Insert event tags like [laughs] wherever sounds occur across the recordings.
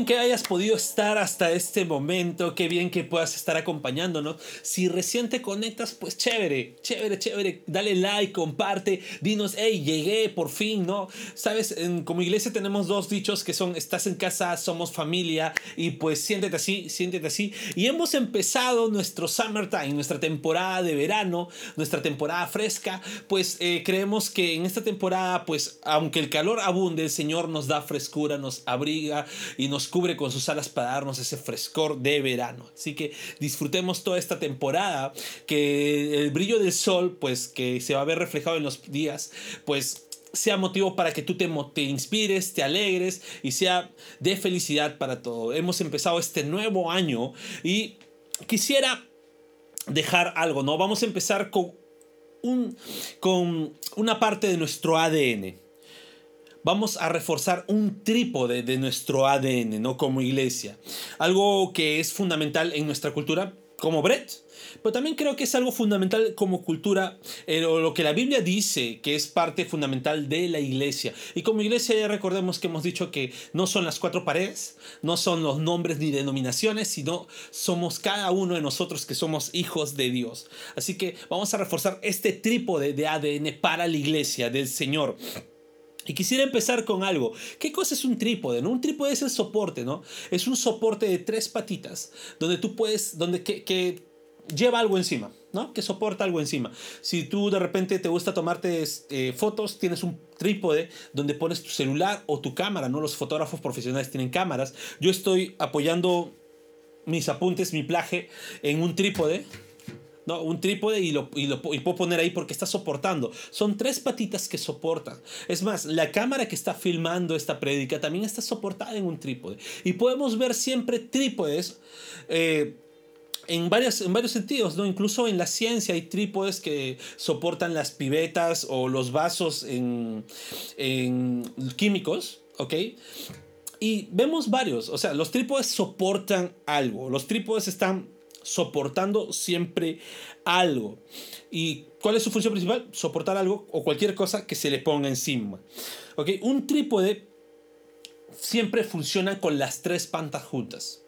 Bien que hayas podido estar hasta este momento, qué bien que puedas estar acompañándonos. Si recién te conectas, pues chévere, chévere, chévere. Dale like, comparte, dinos, hey, llegué por fin, ¿no? Sabes, en, como iglesia tenemos dos dichos que son, estás en casa, somos familia, y pues siéntete así, siéntete así. Y hemos empezado nuestro summertime, nuestra temporada de verano, nuestra temporada fresca, pues eh, creemos que en esta temporada, pues aunque el calor abunde, el Señor nos da frescura, nos abriga y nos cubre con sus alas para darnos ese frescor de verano. Así que disfrutemos toda esta temporada, que el brillo del sol, pues que se va a ver reflejado en los días, pues sea motivo para que tú te, te inspires, te alegres y sea de felicidad para todo. Hemos empezado este nuevo año y quisiera dejar algo, ¿no? Vamos a empezar con, un, con una parte de nuestro ADN vamos a reforzar un trípode de nuestro ADN, ¿no? Como iglesia. Algo que es fundamental en nuestra cultura como Brett. Pero también creo que es algo fundamental como cultura, eh, lo que la Biblia dice que es parte fundamental de la iglesia. Y como iglesia ya recordemos que hemos dicho que no son las cuatro paredes, no son los nombres ni denominaciones, sino somos cada uno de nosotros que somos hijos de Dios. Así que vamos a reforzar este trípode de ADN para la iglesia del Señor. Y quisiera empezar con algo. ¿Qué cosa es un trípode? ¿no? Un trípode es el soporte, ¿no? Es un soporte de tres patitas, donde tú puedes, donde que, lleva algo encima, ¿no? Que soporta algo encima. Si tú de repente te gusta tomarte este, fotos, tienes un trípode donde pones tu celular o tu cámara, ¿no? Los fotógrafos profesionales tienen cámaras. Yo estoy apoyando mis apuntes, mi plaje en un trípode Un trípode y lo, y lo y puedo poner ahí porque está soportando. Son tres patitas que soportan. Es más, la cámara que está filmando esta prédica también está soportada en un trípode. Y podemos ver siempre trípodes. Eh, en, en varios sentidos, ¿no? Incluso en la ciencia hay trípodes que soportan las pibetas o los vasos en, en químicos, ¿ok? Y vemos varios, o sea, los trípodes soportan algo, los trípodes están soportando siempre algo. ¿Y cuál es su función principal? Soportar algo o cualquier cosa que se le ponga encima. Un trípode siempre funciona con las tres patas juntas.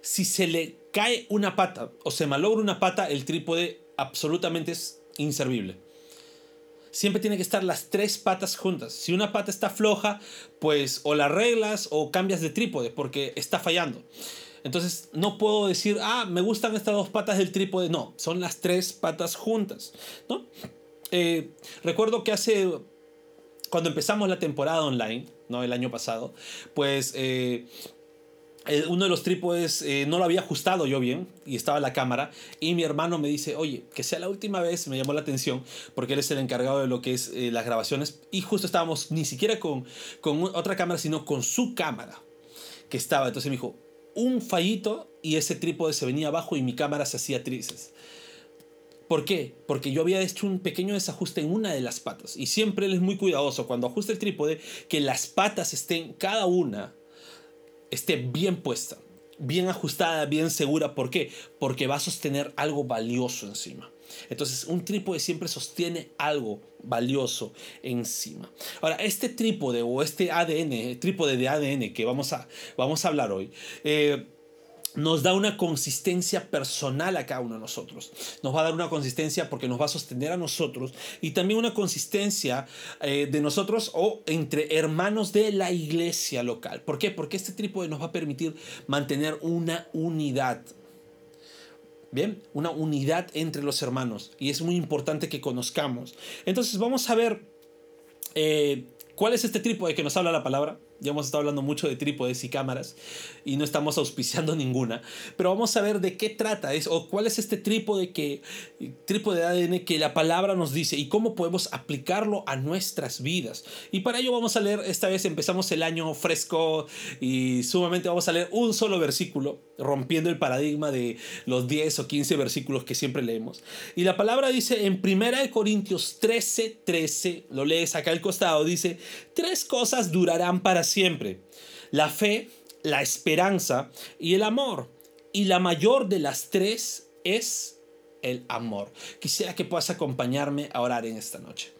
Si se le cae una pata o se malogra una pata, el trípode absolutamente es inservible. Siempre tiene que estar las tres patas juntas. Si una pata está floja, pues o la arreglas o cambias de trípode porque está fallando. Entonces no puedo decir, ah, me gustan estas dos patas del trípode. No, son las tres patas juntas. ¿no? Eh, recuerdo que hace, cuando empezamos la temporada online, ¿no? el año pasado, pues eh, uno de los trípodes eh, no lo había ajustado yo bien y estaba la cámara y mi hermano me dice, oye, que sea la última vez, me llamó la atención porque él es el encargado de lo que es las grabaciones y justo estábamos ni siquiera con, con otra cámara, sino con su cámara que estaba. Entonces me dijo, un fallito y ese trípode se venía abajo y mi cámara se hacía trizas. ¿Por qué? Porque yo había hecho un pequeño desajuste en una de las patas. Y siempre él es muy cuidadoso cuando ajusta el trípode que las patas estén, cada una, esté bien puesta, bien ajustada, bien segura. ¿Por qué? Porque va a sostener algo valioso encima. Entonces, un trípode siempre sostiene algo valioso encima. Ahora, este trípode o este ADN, trípode de ADN que vamos a, vamos a hablar hoy, eh, nos da una consistencia personal a cada uno de nosotros. Nos va a dar una consistencia porque nos va a sostener a nosotros y también una consistencia eh, de nosotros o entre hermanos de la iglesia local. ¿Por qué? Porque este trípode nos va a permitir mantener una unidad Bien, una unidad entre los hermanos y es muy importante que conozcamos. Entonces vamos a ver eh, cuál es este trípode que nos habla la palabra. Ya hemos estado hablando mucho de trípodes y cámaras y no estamos auspiciando [laughs] ninguna, pero vamos a ver de qué trata es, o cuál es este trípode que trípode de ADN que la palabra nos dice y cómo podemos aplicarlo a nuestras vidas. Y para ello vamos a leer esta vez empezamos el año fresco y sumamente vamos a leer un solo versículo, rompiendo el paradigma de los 10 o 15 versículos que siempre leemos. Y la palabra dice en 1 Corintios 13, 13, lo lees acá al costado, dice, tres cosas durarán para siempre. La fe, la esperanza y el amor. Y la mayor de las tres es el amor. Quisiera que puedas acompañarme a orar en esta noche.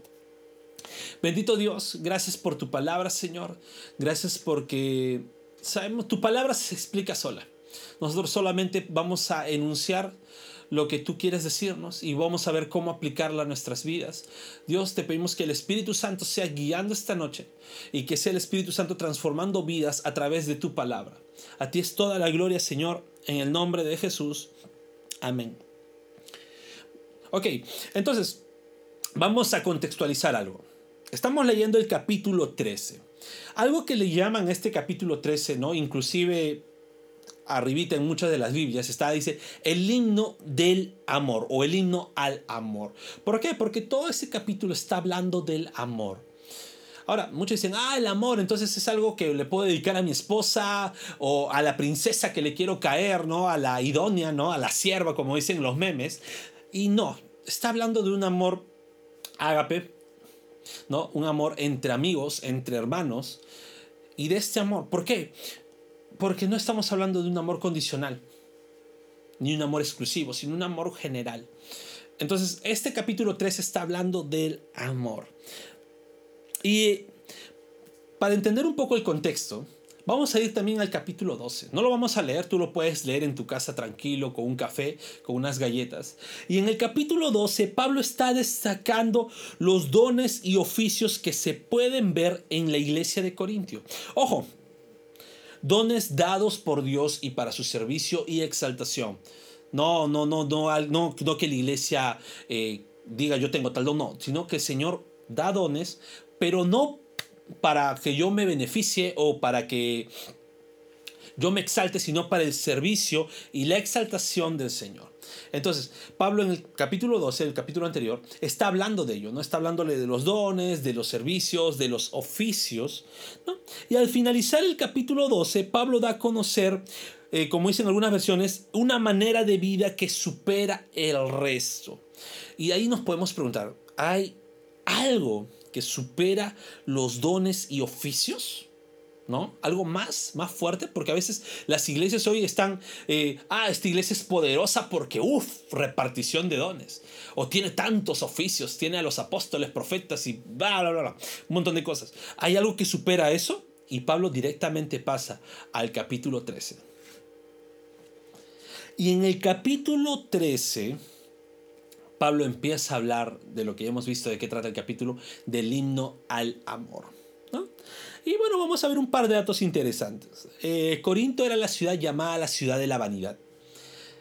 Bendito Dios, gracias por tu palabra, Señor. Gracias porque sabemos tu palabra se explica sola. Nosotros solamente vamos a enunciar lo que tú quieres decirnos y vamos a ver cómo aplicarla a nuestras vidas. Dios, te pedimos que el Espíritu Santo sea guiando esta noche y que sea el Espíritu Santo transformando vidas a través de tu palabra. A ti es toda la gloria, Señor, en el nombre de Jesús. Amén. Ok, entonces, vamos a contextualizar algo. Estamos leyendo el capítulo 13. Algo que le llaman este capítulo 13, ¿no? Inclusive arribita en muchas de las Biblias está, dice, el himno del amor o el himno al amor. ¿Por qué? Porque todo ese capítulo está hablando del amor. Ahora, muchos dicen, ah, el amor, entonces es algo que le puedo dedicar a mi esposa o a la princesa que le quiero caer, ¿no? A la idónea, ¿no? A la sierva, como dicen los memes. Y no, está hablando de un amor ágape, ¿no? Un amor entre amigos, entre hermanos. Y de este amor, ¿por qué? Porque no estamos hablando de un amor condicional, ni un amor exclusivo, sino un amor general. Entonces, este capítulo 3 está hablando del amor. Y para entender un poco el contexto, vamos a ir también al capítulo 12. No lo vamos a leer, tú lo puedes leer en tu casa tranquilo, con un café, con unas galletas. Y en el capítulo 12, Pablo está destacando los dones y oficios que se pueden ver en la iglesia de Corintio. Ojo, dones dados por Dios y para su servicio y exaltación. No, no, no, no, no, no que la iglesia eh, diga yo tengo tal don, no, sino que el Señor da dones, pero no para que yo me beneficie o para que yo me exalte, sino para el servicio y la exaltación del Señor. Entonces, Pablo en el capítulo 12, el capítulo anterior, está hablando de ello, ¿no? Está hablándole de los dones, de los servicios, de los oficios, Y al finalizar el capítulo 12, Pablo da a conocer, eh, como dicen algunas versiones, una manera de vida que supera el resto. Y ahí nos podemos preguntar, ¿hay algo que supera los dones y oficios? ¿No? Algo más, más fuerte, porque a veces las iglesias hoy están, eh, ah, esta iglesia es poderosa porque, uff, repartición de dones, o tiene tantos oficios, tiene a los apóstoles, profetas y bla, bla, bla, bla, un montón de cosas. ¿Hay algo que supera eso? Y Pablo directamente pasa al capítulo 13. Y en el capítulo 13, Pablo empieza a hablar de lo que ya hemos visto, de qué trata el capítulo, del himno al amor. Y bueno, vamos a ver un par de datos interesantes. Eh, Corinto era la ciudad llamada la ciudad de la vanidad.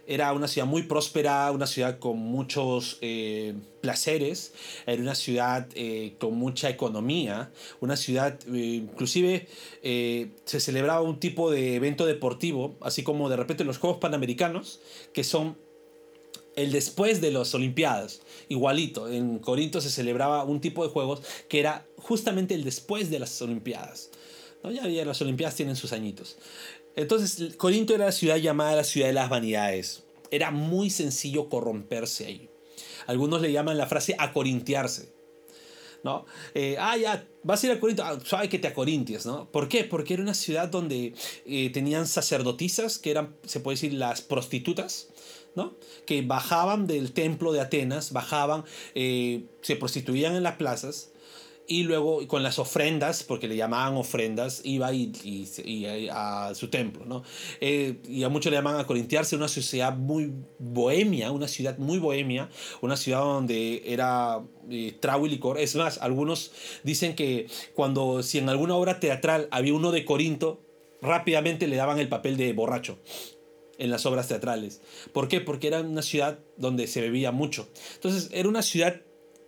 Era una ciudad muy próspera, una ciudad con muchos eh, placeres, era una ciudad eh, con mucha economía, una ciudad, inclusive se celebraba un tipo de evento deportivo, así como de repente los Juegos Panamericanos, que son el después de las Olimpiadas. Igualito, en Corinto se celebraba un tipo de juegos que era justamente el después de las Olimpiadas. ¿no? Ya había las Olimpiadas tienen sus añitos. Entonces, Corinto era la ciudad llamada la ciudad de las vanidades. Era muy sencillo corromperse ahí. Algunos le llaman la frase acorintiarse. ¿no? Eh, ah, ya, vas a ir a Corinto, ah, sabe que te acorintias, ¿no? ¿Por qué? Porque era una ciudad donde eh, tenían sacerdotisas, que eran, se puede decir, las prostitutas, que bajaban del templo de Atenas, bajaban, eh, se prostituían en las plazas y luego con las ofrendas, porque le llamaban ofrendas, iba y, a su templo. ¿no? Eh, y a muchos le llaman a corintiarse, una sociedad muy bohemia, una ciudad muy bohemia, una ciudad donde era eh, trago y licor. Es más, algunos dicen que cuando, si en alguna obra teatral había uno de Corinto, rápidamente le daban el papel de borracho en las obras teatrales. ¿Por qué? Porque era una ciudad donde se bebía mucho. Entonces era una ciudad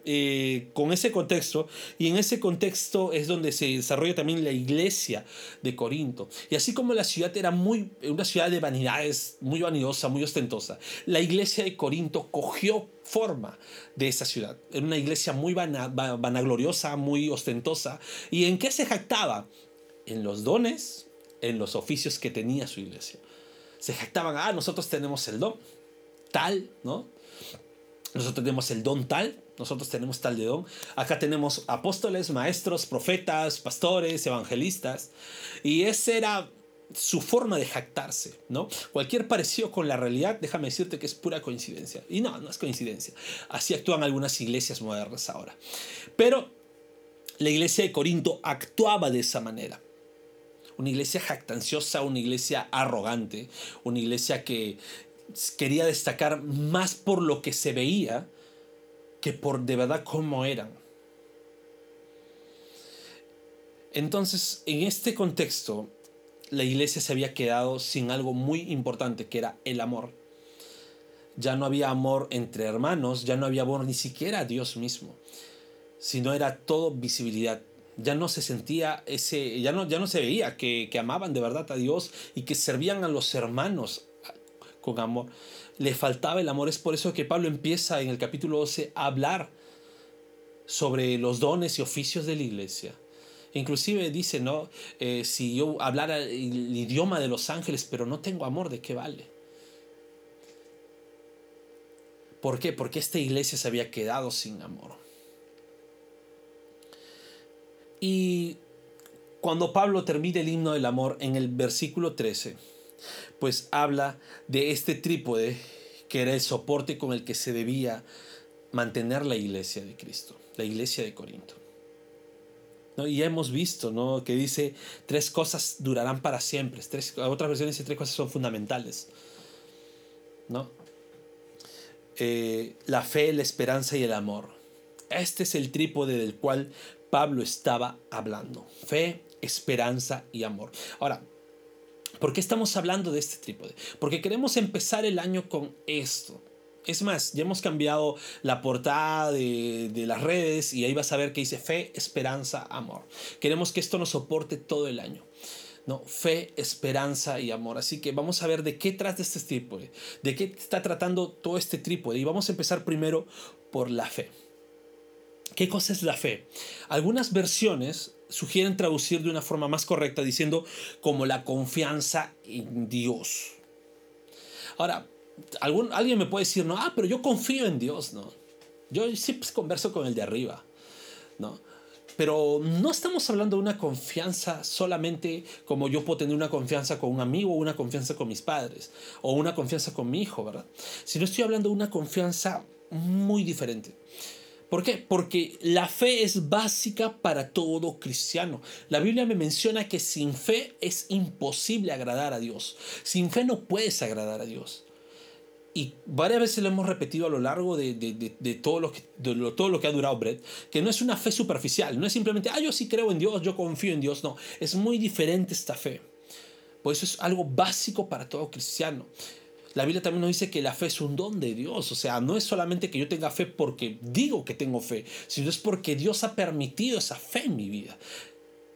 eh, con ese contexto y en ese contexto es donde se desarrolla también la iglesia de Corinto. Y así como la ciudad era muy, una ciudad de vanidades, muy vanidosa, muy ostentosa, la iglesia de Corinto cogió forma de esa ciudad. Era una iglesia muy vanagloriosa, muy ostentosa. ¿Y en qué se jactaba? En los dones, en los oficios que tenía su iglesia se jactaban, ah, nosotros tenemos el don tal, ¿no? Nosotros tenemos el don tal, nosotros tenemos tal de don. Acá tenemos apóstoles, maestros, profetas, pastores, evangelistas. Y ese era su forma de jactarse, ¿no? Cualquier parecido con la realidad, déjame decirte que es pura coincidencia. Y no, no es coincidencia. Así actúan algunas iglesias modernas ahora. Pero la iglesia de Corinto actuaba de esa manera. Una iglesia jactanciosa, una iglesia arrogante, una iglesia que quería destacar más por lo que se veía que por de verdad cómo eran. Entonces, en este contexto, la iglesia se había quedado sin algo muy importante, que era el amor. Ya no había amor entre hermanos, ya no había amor ni siquiera a Dios mismo, sino era todo visibilidad. Ya no se sentía ese, ya no, ya no se veía que, que amaban de verdad a Dios y que servían a los hermanos con amor. Le faltaba el amor. Es por eso que Pablo empieza en el capítulo 12 a hablar sobre los dones y oficios de la iglesia Inclusive dice, ¿no? Eh, si yo hablara el idioma de los ángeles, pero no tengo amor, ¿de qué vale? ¿Por qué? Porque esta iglesia se había quedado sin amor. Y cuando Pablo termina el himno del amor en el versículo 13, pues habla de este trípode que era el soporte con el que se debía mantener la iglesia de Cristo, la iglesia de Corinto. Y hemos visto ¿no? que dice tres cosas durarán para siempre. Tres, otras versiones dice tres cosas son fundamentales. ¿no? Eh, la fe, la esperanza y el amor. Este es el trípode del cual Pablo estaba hablando. Fe, esperanza y amor. Ahora, ¿por qué estamos hablando de este trípode? Porque queremos empezar el año con esto. Es más, ya hemos cambiado la portada de, las redes y ahí vas a ver que dice fe, esperanza, amor. Queremos que esto nos soporte todo el año. ¿no? Fe, esperanza y amor. Así que vamos a ver de qué trata este trípode, de qué está tratando todo este trípode. Y vamos a empezar primero por la fe. ¿Qué cosa es la fe? Algunas versiones sugieren traducir de una forma más correcta diciendo como la confianza en Dios. Ahora, algún, alguien me puede decir, no, ah, pero yo confío en Dios, ¿no? Yo siempre converso con el de arriba, ¿no? Pero no estamos hablando de una confianza solamente como yo puedo tener una confianza con un amigo una confianza con mis padres o una confianza con mi hijo, ¿verdad? Sino estoy hablando de una confianza muy diferente. ¿Por qué? Porque la fe es básica para todo cristiano. La Biblia me menciona que sin fe es imposible agradar a Dios. Sin fe no puedes agradar a Dios y varias veces lo hemos repetido a lo largo de, todo, lo que, todo lo que ha durado Brett, que no es una fe superficial, no es simplemente, ah, yo sí creo en Dios, yo confío en Dios, no, es muy diferente esta fe. Por eso es algo básico para todo cristiano. La Biblia también nos dice que la fe es un don de Dios, o sea, no es solamente que yo tenga fe porque digo que tengo fe, sino es porque Dios ha permitido esa fe en mi vida.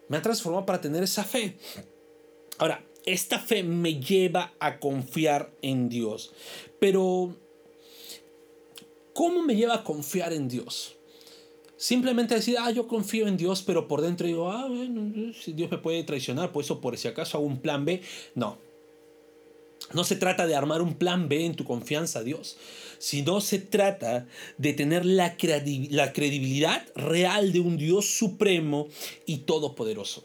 Me ha transformado para tener esa fe. Ahora, esta fe me lleva a confiar en Dios. Pero, ¿cómo me lleva a confiar en Dios? Simplemente decir, ah, yo confío en Dios, pero por dentro digo, ah, bueno, si Dios me puede traicionar, pues eso por si acaso hago un plan B. No. No se trata de armar un plan B en tu confianza a Dios, sino se trata de tener la, credibilidad real de un Dios supremo y todopoderoso.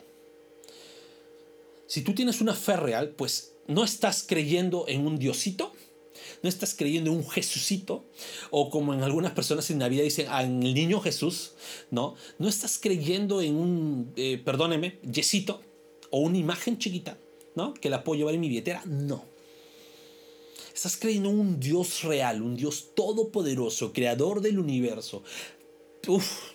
Si tú tienes una fe real, pues no estás creyendo en un diosito, no estás creyendo en un Jesucito, o como en algunas personas en Navidad dicen, en el niño Jesús, ¿no? No estás creyendo en un, eh, perdóneme, yesito, o una imagen chiquita, ¿no? Que la puedo llevar en mi billetera, no. Estás creyendo en un Dios real, un Dios todopoderoso, creador del universo. Uf,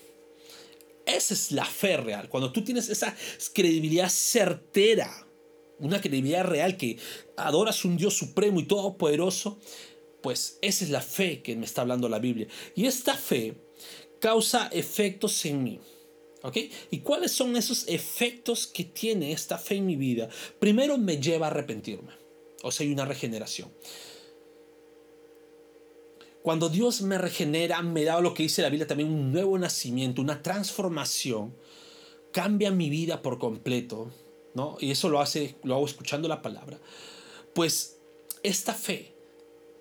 esa es la fe real. Cuando tú tienes esa credibilidad certera, una credibilidad real que adoras un Dios supremo y todopoderoso, pues esa es la fe que me está hablando la Biblia. Y esta fe causa efectos en mí. ¿Ok? ¿Y cuáles son esos efectos que tiene esta fe en mi vida? Primero me lleva a arrepentirme. O sea, hay una regeneración. Cuando Dios me regenera, me da lo que dice la Biblia también, un nuevo nacimiento, una transformación, cambia mi vida por completo, ¿no? Y eso lo hace, lo hago escuchando la palabra. Pues esta fe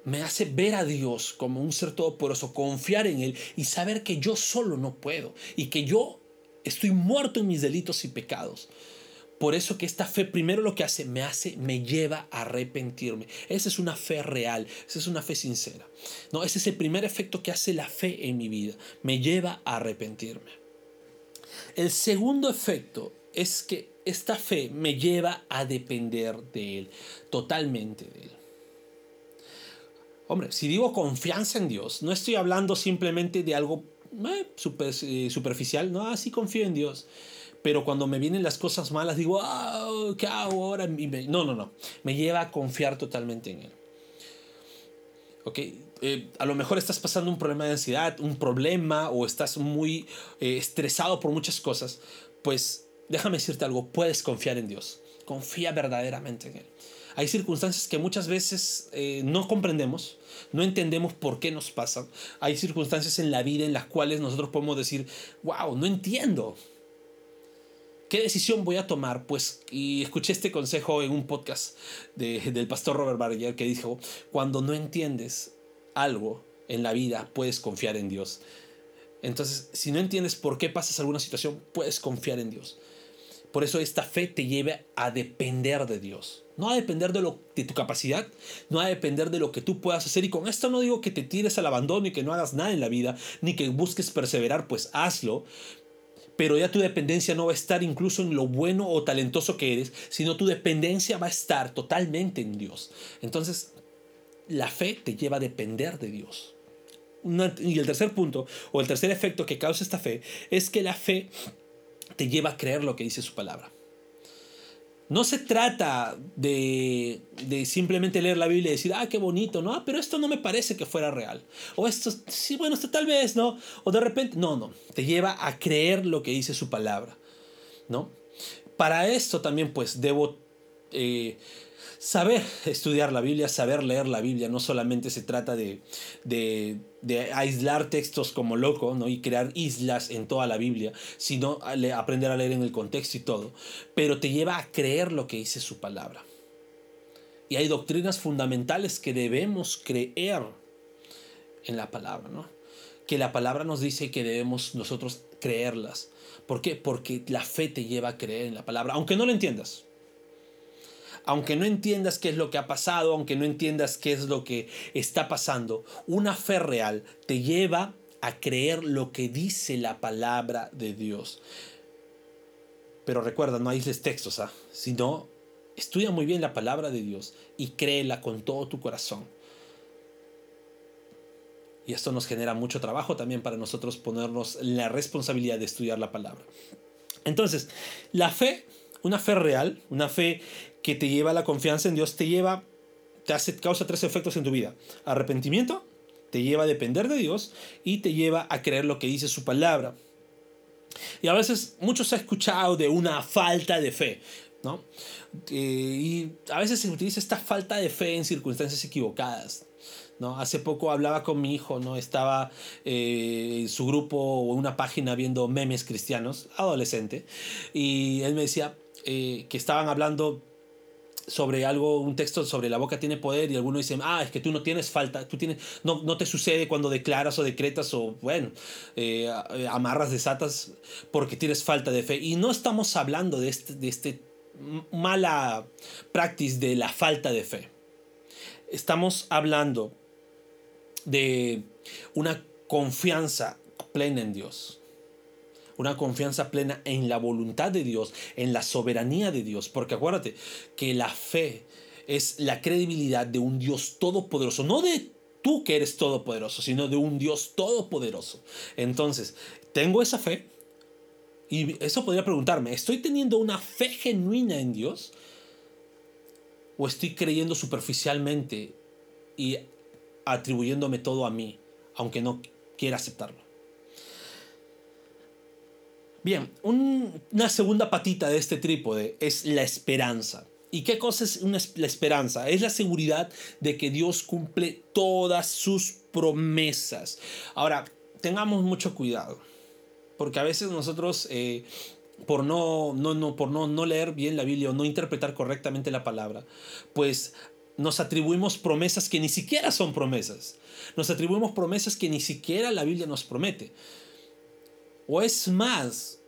me hace ver a Dios como un ser todopoderoso, confiar en Él y saber que yo solo no puedo y que yo estoy muerto en mis delitos y pecados. Por eso que esta fe primero lo que hace, me hace, me lleva a arrepentirme. Esa es una fe real, esa es una fe sincera. No, ese es el primer efecto que hace la fe en mi vida, me lleva a arrepentirme. El segundo efecto es que esta fe me lleva a depender de Él, totalmente de Él. Hombre, si digo confianza en Dios, no estoy hablando simplemente de algo eh, eh, superficial, no, así confío en Dios. Pero cuando me vienen las cosas malas, digo, ¿qué hago ahora? No, no, no. Me lleva a confiar totalmente en Él. Ok, eh, a lo mejor estás pasando un problema de ansiedad, un problema, o estás muy estresado por muchas cosas. Pues déjame decirte algo, puedes confiar en Dios. Confía verdaderamente en Él. Hay circunstancias que muchas veces no comprendemos, no entendemos por qué nos pasan. Hay circunstancias en la vida en las cuales nosotros podemos decir, wow, no entiendo. ¿Qué decisión voy a tomar? Pues, y escuché este consejo en un podcast del pastor Robert Barrier que dijo, cuando no entiendes algo en la vida, puedes confiar en Dios. Entonces, si no entiendes por qué pasas alguna situación, puedes confiar en Dios. Por eso esta fe te lleva a depender de Dios. No a depender de, lo, de tu capacidad, no a depender de lo que tú puedas hacer. Y con esto no digo que te tires al abandono y que no hagas nada en la vida, ni que busques perseverar, pues hazlo. Pero ya tu dependencia no va a estar incluso en lo bueno o talentoso que eres, sino tu dependencia va a estar totalmente en Dios. Entonces, la fe te lleva a depender de Dios. y el tercer punto, o el tercer efecto que causa esta fe, es que la fe te lleva a creer lo que dice su palabra. No se trata de, de, simplemente leer la Biblia y decir, ah, qué bonito, ¿no? Ah, pero esto no me parece que fuera real. O esto, sí, bueno, esto tal vez, ¿no? O de repente, no, no. Te lleva a creer lo que dice su palabra, ¿no? Para esto también, pues, debo eh, saber estudiar la Biblia, saber leer la Biblia. No solamente se trata de, de aislar textos como loco ¿no? y crear islas en toda la Biblia, sino aprender a leer en el contexto y todo. Pero te lleva a creer lo que dice su palabra. Y hay doctrinas fundamentales que debemos creer en la palabra, ¿no? Que la palabra nos dice que debemos nosotros creerlas. ¿Por qué? Porque la fe te lleva a creer en la palabra, aunque no lo entiendas aunque no entiendas qué es lo que ha pasado, aunque no entiendas qué es lo que está pasando, una fe real te lleva a creer lo que dice la palabra de Dios. Pero recuerda, no aísles textos, ¿ah? sino estudia muy bien la palabra de Dios y créela con todo tu corazón. Y esto nos genera mucho trabajo también para nosotros ponernos la responsabilidad de estudiar la palabra. Entonces, la fe, una fe real, una fe que te lleva a la confianza en Dios, te lleva, te hace, causa tres efectos en tu vida. Arrepentimiento, te lleva a depender de Dios y te lleva a creer lo que dice su palabra. Y a veces muchos han escuchado de una falta de fe, ¿no? Eh, y a veces se utiliza esta falta de fe en circunstancias equivocadas. ¿no? Hace poco hablaba con mi hijo, ¿no? Estaba en eh, su grupo o una página viendo memes cristianos, adolescente, y él me decía eh, que estaban hablando sobre algo, un texto sobre la boca tiene poder y algunos dicen, ah, es que tú no tienes falta, tú tienes, no, no te sucede cuando declaras o decretas o, bueno, eh, amarras, desatas porque tienes falta de fe. Y no estamos hablando de este, de este mala practice de la falta de fe. Estamos hablando de una confianza plena en Dios una confianza plena en la voluntad de Dios, en la soberanía de Dios, porque acuérdate que la fe es la credibilidad de un Dios todopoderoso, no de tú que eres todopoderoso, sino de un Dios todopoderoso. Entonces, tengo esa fe y eso podría preguntarme, ¿estoy teniendo una fe genuina en Dios? ¿O estoy creyendo superficialmente y atribuyéndome todo a mí, aunque no quiera aceptarlo? Bien, una segunda patita de este trípode es la esperanza. ¿Y qué cosa es la esperanza? Es la seguridad de que Dios cumple todas sus promesas. Ahora, tengamos mucho cuidado, porque a veces nosotros, eh, por, no, no, no, por no, no leer bien la Biblia o no interpretar correctamente la palabra, pues nos atribuimos promesas que ni siquiera son promesas. Nos atribuimos promesas que ni siquiera la Biblia nos promete. O es más,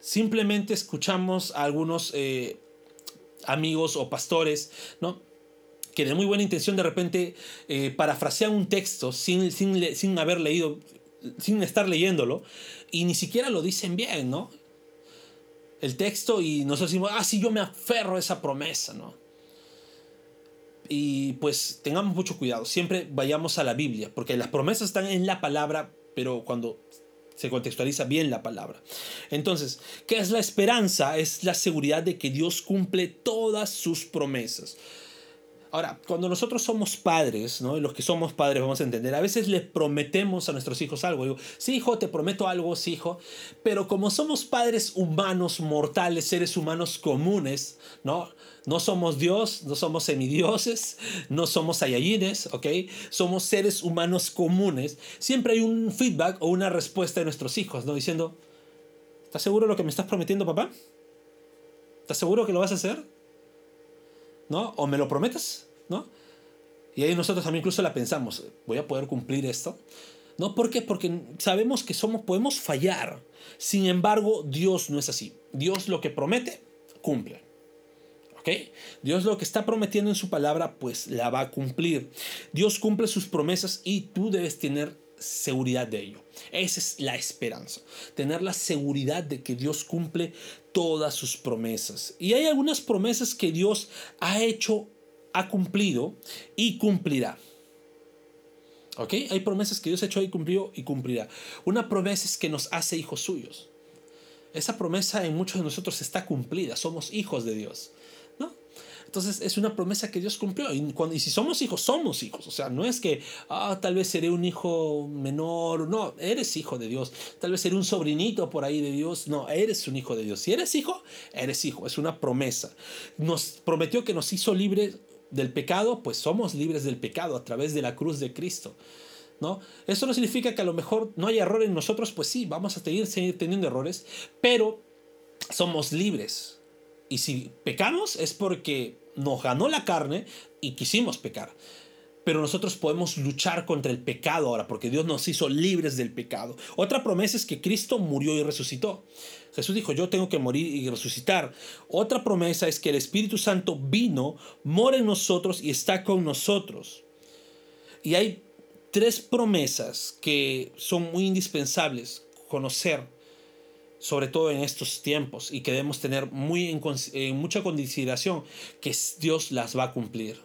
simplemente escuchamos a algunos eh, amigos o pastores, ¿no? que de muy buena intención de repente eh, parafrasean un texto sin, sin, sin haber leído, sin estar leyéndolo, y ni siquiera lo dicen bien, ¿no? El texto y nosotros decimos, ah, sí, yo me aferro a esa promesa, ¿no? Y pues tengamos mucho cuidado, siempre vayamos a la Biblia, porque las promesas están en la palabra, pero cuando se contextualiza bien la palabra. Entonces, ¿qué es la esperanza? Es la seguridad de que Dios cumple todas sus promesas. Ahora, cuando nosotros somos padres, ¿no? los que somos padres vamos a entender, a veces le prometemos a nuestros hijos algo. Digo, sí, hijo, te prometo algo, sí, hijo. Pero como somos padres humanos, mortales, seres humanos comunes, ¿no? No somos Dios, no somos semidioses, no somos ayayines, ¿ok? Somos seres humanos comunes. Siempre hay un feedback o una respuesta de nuestros hijos, ¿no? Diciendo, ¿estás seguro de lo que me estás prometiendo, papá? ¿Estás seguro que lo vas a hacer? ¿No? ¿O me lo prometes? ¿no? Y ahí nosotros también incluso la pensamos, ¿voy a poder cumplir esto? ¿No? ¿Por qué? Porque sabemos que somos, podemos fallar. Sin embargo, Dios no es así. Dios lo que promete, cumple. ¿Ok? Dios lo que está prometiendo en su palabra, pues la va a cumplir. Dios cumple sus promesas y tú debes tener seguridad de ello. Esa es la esperanza. Tener la seguridad de que Dios cumple todas sus promesas. Y hay algunas promesas que Dios ha hecho ha cumplido y cumplirá. ¿Ok? Hay promesas que Dios ha hecho y cumplió y cumplirá. Una promesa es que nos hace hijos suyos. Esa promesa en muchos de nosotros está cumplida. Somos hijos de Dios. Entonces es una promesa que Dios cumplió. Y, cuando, y si somos hijos, somos hijos. O sea, no es que ah, tal vez seré un hijo menor. No, eres hijo de Dios. Tal vez seré un sobrinito por ahí de Dios. No, eres un hijo de Dios. Si eres hijo, eres hijo. Es una promesa. Nos prometió que nos hizo libres del pecado, pues somos libres del pecado a través de la cruz de Cristo. ¿No? Eso no significa que a lo mejor no haya error en nosotros, pues sí, vamos a seguir, seguir teniendo errores, pero somos libres. Y si pecamos es porque nos ganó la carne y quisimos pecar. Pero nosotros podemos luchar contra el pecado ahora, porque Dios nos hizo libres del pecado. Otra promesa es que Cristo murió y resucitó. Jesús dijo, yo tengo que morir y resucitar. Otra promesa es que el Espíritu Santo vino, mora en nosotros y está con nosotros. Y hay tres promesas que son muy indispensables conocer, sobre todo en estos tiempos, y que debemos tener muy en, mucha consideración, que Dios las va a cumplir.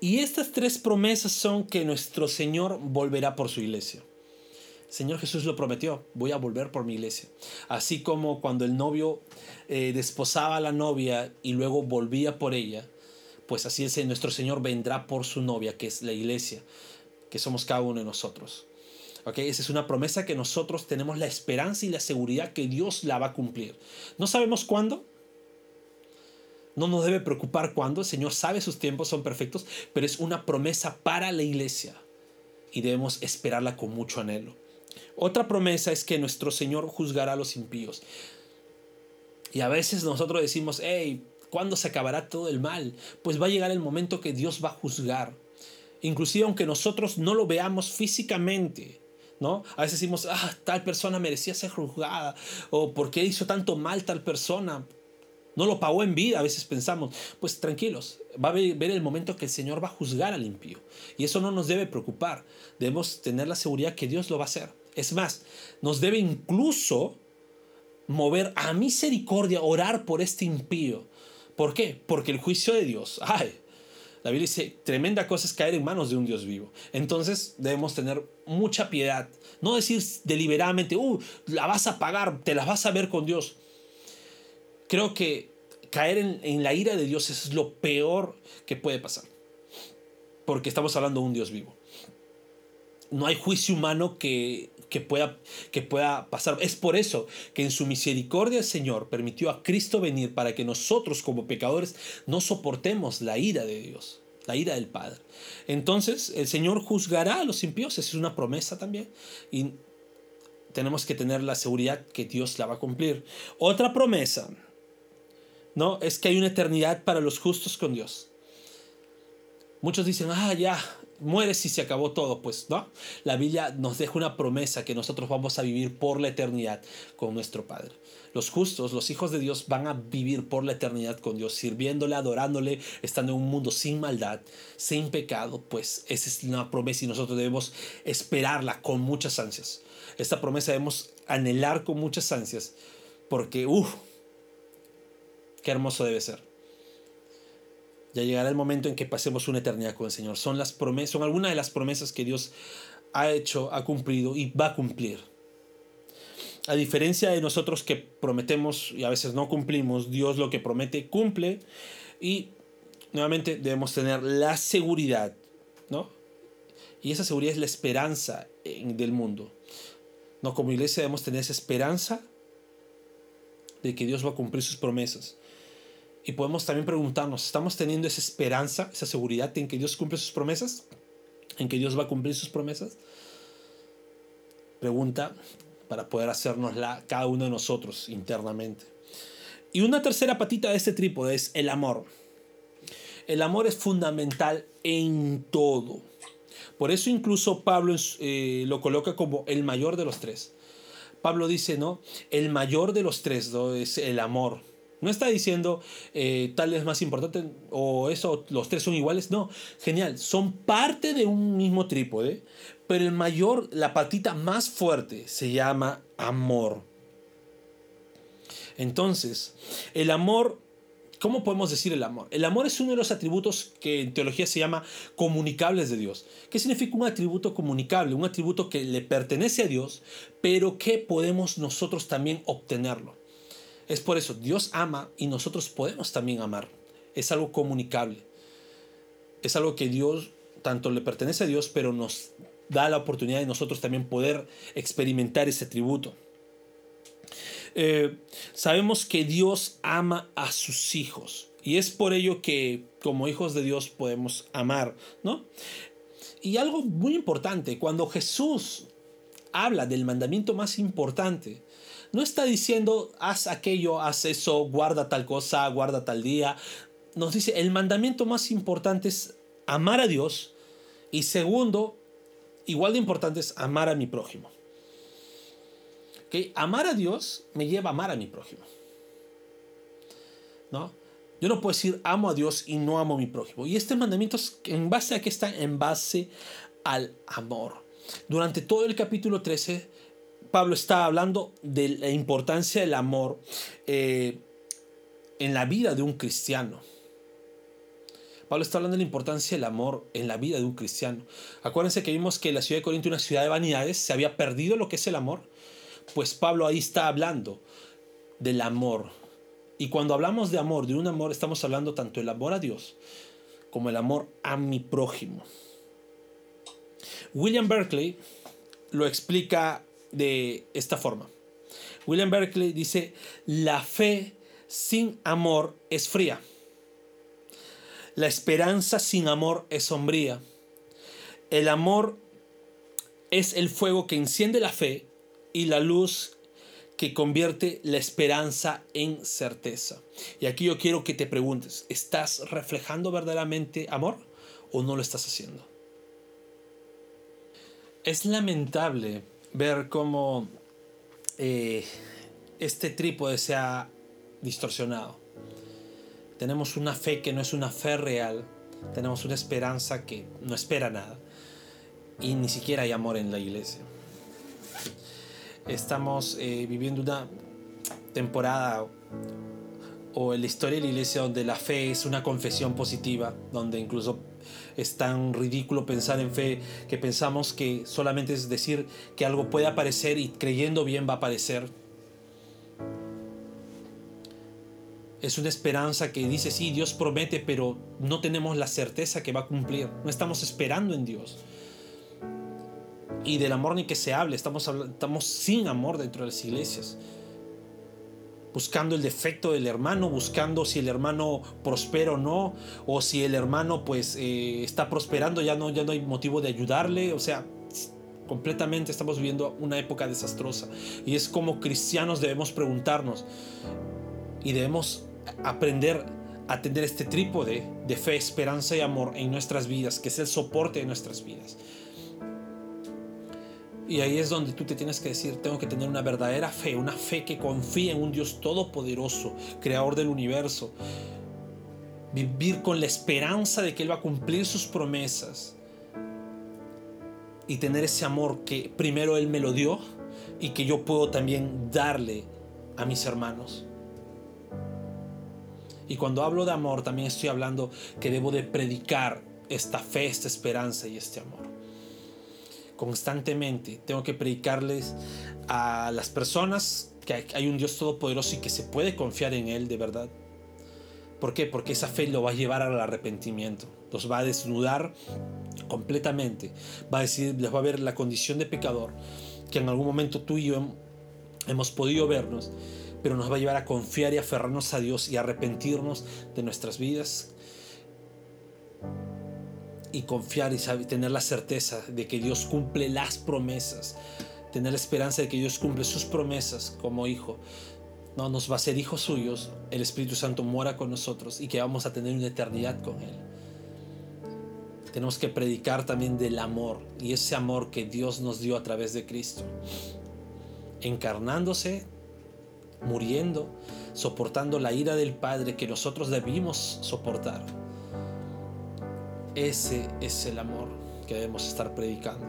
Y estas tres promesas son que nuestro Señor volverá por su iglesia. Señor Jesús lo prometió, voy a volver por mi iglesia. Así como cuando el novio eh, desposaba a la novia y luego volvía por ella, pues así es, nuestro Señor vendrá por su novia, que es la iglesia, que somos cada uno de nosotros. ¿Okay? Esa es una promesa que nosotros tenemos la esperanza y la seguridad que Dios la va a cumplir. No sabemos cuándo, no nos debe preocupar cuándo, el Señor sabe sus tiempos son perfectos, pero es una promesa para la iglesia y debemos esperarla con mucho anhelo. Otra promesa es que nuestro Señor juzgará a los impíos. Y a veces nosotros decimos, hey, ¿cuándo se acabará todo el mal? Pues va a llegar el momento que Dios va a juzgar. Inclusive aunque nosotros no lo veamos físicamente, ¿no? A veces decimos, ah, tal persona merecía ser juzgada, o ¿por qué hizo tanto mal tal persona? No lo pagó en vida, a veces pensamos, pues tranquilos, va a ver el momento que el Señor va a juzgar al impío. Y eso no nos debe preocupar, debemos tener la seguridad que Dios lo va a hacer. Es más, nos debe incluso mover a misericordia, orar por este impío. ¿Por qué? Porque el juicio de Dios, ay, la Biblia dice, tremenda cosa es caer en manos de un Dios vivo. Entonces debemos tener mucha piedad. No decir deliberadamente, uh, la vas a pagar, te la vas a ver con Dios. Creo que caer en, en la ira de Dios es lo peor que puede pasar. Porque estamos hablando de un Dios vivo. No hay juicio humano que que pueda, que pueda pasar. Es por eso que en su misericordia el Señor permitió a Cristo venir para que nosotros como pecadores no soportemos la ira de Dios, la ira del Padre. Entonces el Señor juzgará a los impíos, es una promesa también. Y tenemos que tener la seguridad que Dios la va a cumplir. Otra promesa, ¿no? Es que hay una eternidad para los justos con Dios. Muchos dicen, ah, ya, mueres y se acabó todo, pues, ¿no? La Biblia nos deja una promesa que nosotros vamos a vivir por la eternidad con nuestro Padre. Los justos, los hijos de Dios, van a vivir por la eternidad con Dios, sirviéndole, adorándole, estando en un mundo sin maldad, sin pecado, pues esa es una promesa y nosotros debemos esperarla con muchas ansias. Esta promesa debemos anhelar con muchas ansias, porque, uff, qué hermoso debe ser. Ya llegará el momento en que pasemos una eternidad con el Señor. Son las promesas, son algunas de las promesas que Dios ha hecho, ha cumplido y va a cumplir. A diferencia de nosotros que prometemos y a veces no cumplimos, Dios lo que promete cumple y nuevamente debemos tener la seguridad, ¿no? Y esa seguridad es la esperanza del mundo. No, como iglesia debemos tener esa esperanza de que Dios va a cumplir sus promesas. Y podemos también preguntarnos, ¿estamos teniendo esa esperanza, esa seguridad en que Dios cumple sus promesas? ¿En que Dios va a cumplir sus promesas? Pregunta para poder hacernosla cada uno de nosotros internamente. Y una tercera patita de este trípode es el amor. El amor es fundamental en todo. Por eso incluso Pablo eh, lo coloca como el mayor de los tres. Pablo dice, ¿no? El mayor de los tres es el amor. No está diciendo eh, tal es más importante o eso, los tres son iguales. No, genial. Son parte de un mismo trípode, pero el mayor, la patita más fuerte se llama amor. Entonces, el amor, ¿cómo podemos decir el amor? El amor es uno de los atributos que en teología se llama comunicables de Dios. ¿Qué significa un atributo comunicable? Un atributo que le pertenece a Dios, pero que podemos nosotros también obtenerlo. Es por eso, Dios ama y nosotros podemos también amar. Es algo comunicable. Es algo que Dios tanto le pertenece a Dios, pero nos da la oportunidad de nosotros también poder experimentar ese tributo. Eh, sabemos que Dios ama a sus hijos y es por ello que como hijos de Dios podemos amar, ¿no? Y algo muy importante, cuando Jesús habla del mandamiento más importante, no está diciendo, haz aquello, haz eso, guarda tal cosa, guarda tal día. Nos dice, el mandamiento más importante es amar a Dios y segundo, igual de importante es amar a mi prójimo. ¿Okay? Amar a Dios me lleva a amar a mi prójimo. ¿No? Yo no puedo decir amo a Dios y no amo a mi prójimo. Y este mandamiento, ¿en base a qué está? En base al amor. Durante todo el capítulo 13 Pablo está hablando de la importancia del amor eh, en la vida de un cristiano. Pablo está hablando de la importancia del amor en la vida de un cristiano. Acuérdense que vimos que la ciudad de Corinto, una ciudad de vanidades, se había perdido lo que es el amor. Pues Pablo ahí está hablando del amor. Y cuando hablamos de amor, de un amor, estamos hablando tanto del amor a Dios como el amor a mi prójimo. William Berkeley lo explica de esta forma. William Berkeley dice, la fe sin amor es fría. La esperanza sin amor es sombría. El amor es el fuego que enciende la fe y la luz que convierte la esperanza en certeza. Y aquí yo quiero que te preguntes, ¿estás reflejando verdaderamente amor o no lo estás haciendo? Es lamentable ver cómo eh, este trípode se ha distorsionado. Tenemos una fe que no es una fe real, tenemos una esperanza que no espera nada y ni siquiera hay amor en la iglesia. Estamos eh, viviendo una temporada o en la historia de la iglesia donde la fe es una confesión positiva, donde incluso es tan ridículo pensar en fe que pensamos que solamente es decir que algo puede aparecer y creyendo bien va a aparecer. Es una esperanza que dice, sí, Dios promete, pero no tenemos la certeza que va a cumplir. No estamos esperando en Dios. Y del amor ni que se hable, estamos, estamos sin amor dentro de las iglesias buscando el defecto del hermano, buscando si el hermano prospera o no, o si el hermano pues eh, está prosperando, ya no, ya no hay motivo de ayudarle, o sea, completamente estamos viviendo una época desastrosa. Y es como cristianos debemos preguntarnos y debemos aprender a tener este trípode de fe, esperanza y amor en nuestras vidas, que es el soporte de nuestras vidas. Y ahí es donde tú te tienes que decir, tengo que tener una verdadera fe, una fe que confía en un Dios todopoderoso, creador del universo. Vivir con la esperanza de que Él va a cumplir sus promesas. Y tener ese amor que primero Él me lo dio y que yo puedo también darle a mis hermanos. Y cuando hablo de amor, también estoy hablando que debo de predicar esta fe, esta esperanza y este amor. Constantemente tengo que predicarles a las personas que hay un Dios todopoderoso y que se puede confiar en Él de verdad. ¿Por qué? Porque esa fe lo va a llevar al arrepentimiento. Los va a desnudar completamente. Va a decir, les va a ver la condición de pecador que en algún momento tú y yo hemos podido vernos pero nos va a llevar a confiar y aferrarnos a Dios y arrepentirnos de nuestras vidas y confiar y tener la certeza de que Dios cumple las promesas, tener la esperanza de que Dios cumple sus promesas como hijo. No, nos va a ser hijos suyos, el Espíritu Santo mora con nosotros y que vamos a tener una eternidad con Él. Tenemos que predicar también del amor y ese amor que Dios nos dio a través de Cristo. Encarnándose muriendo, soportando la ira del Padre que nosotros debimos soportar. Ese es el amor que debemos estar predicando.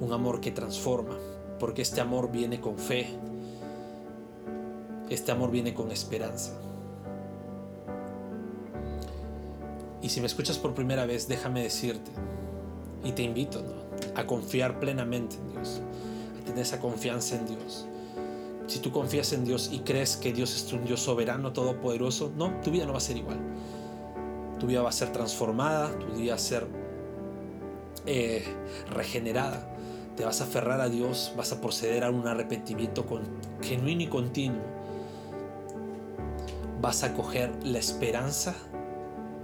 Un amor que transforma, porque este amor viene con fe. Este amor viene con esperanza. Y si me escuchas por primera vez, déjame decirte, y te invito a confiar plenamente en Dios, a tener esa confianza en Dios si tú confías en Dios y crees que Dios es un Dios soberano, todopoderoso, no, tu vida no va a ser igual. Tu vida va a ser transformada, tu vida va a ser eh, regenerada. Te vas a aferrar a Dios, vas a proceder a un arrepentimiento genuino y continuo. Vas a coger la esperanza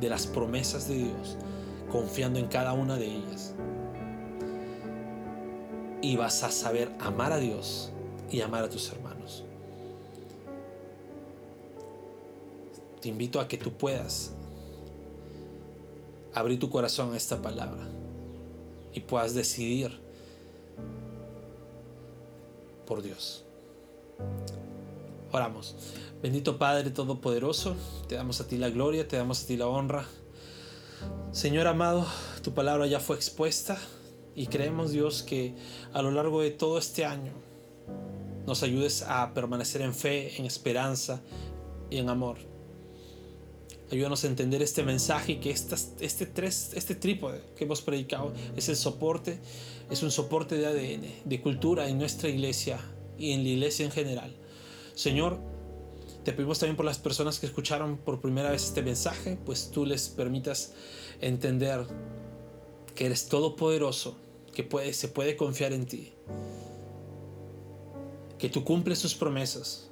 de las promesas de Dios, confiando en cada una de ellas. Y vas a saber amar a Dios y amar a tus hermanos. Te invito a que tú puedas abrir tu corazón a esta palabra y puedas decidir por Dios. Oramos. Bendito Padre Todopoderoso, te damos a ti la gloria, te damos a ti la honra. Señor amado, tu palabra ya fue expuesta y creemos Dios que a lo largo de todo este año nos ayudes a permanecer en fe, en esperanza y en amor. Ayúdanos a entender este mensaje y que este, tres, este trípode que hemos predicado es el soporte, es un soporte de ADN, de cultura en nuestra iglesia y en la iglesia en general. Señor, te pedimos también por las personas que escucharon por primera vez este mensaje, pues tú les permitas entender que eres todopoderoso, que puede, se puede confiar en ti que tú cumples tus promesas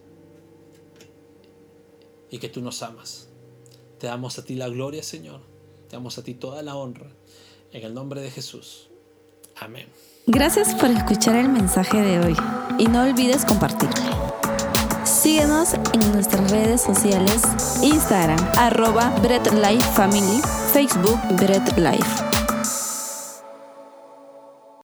y que tú nos amas. Te damos a ti la gloria, Señor. Te damos a ti toda la honra. En el nombre de Jesús. Amén. Gracias por escuchar el mensaje de hoy y no olvides compartirlo. Síguenos en nuestras redes sociales, Instagram, arroba Bread Life Family, Facebook Bread Life.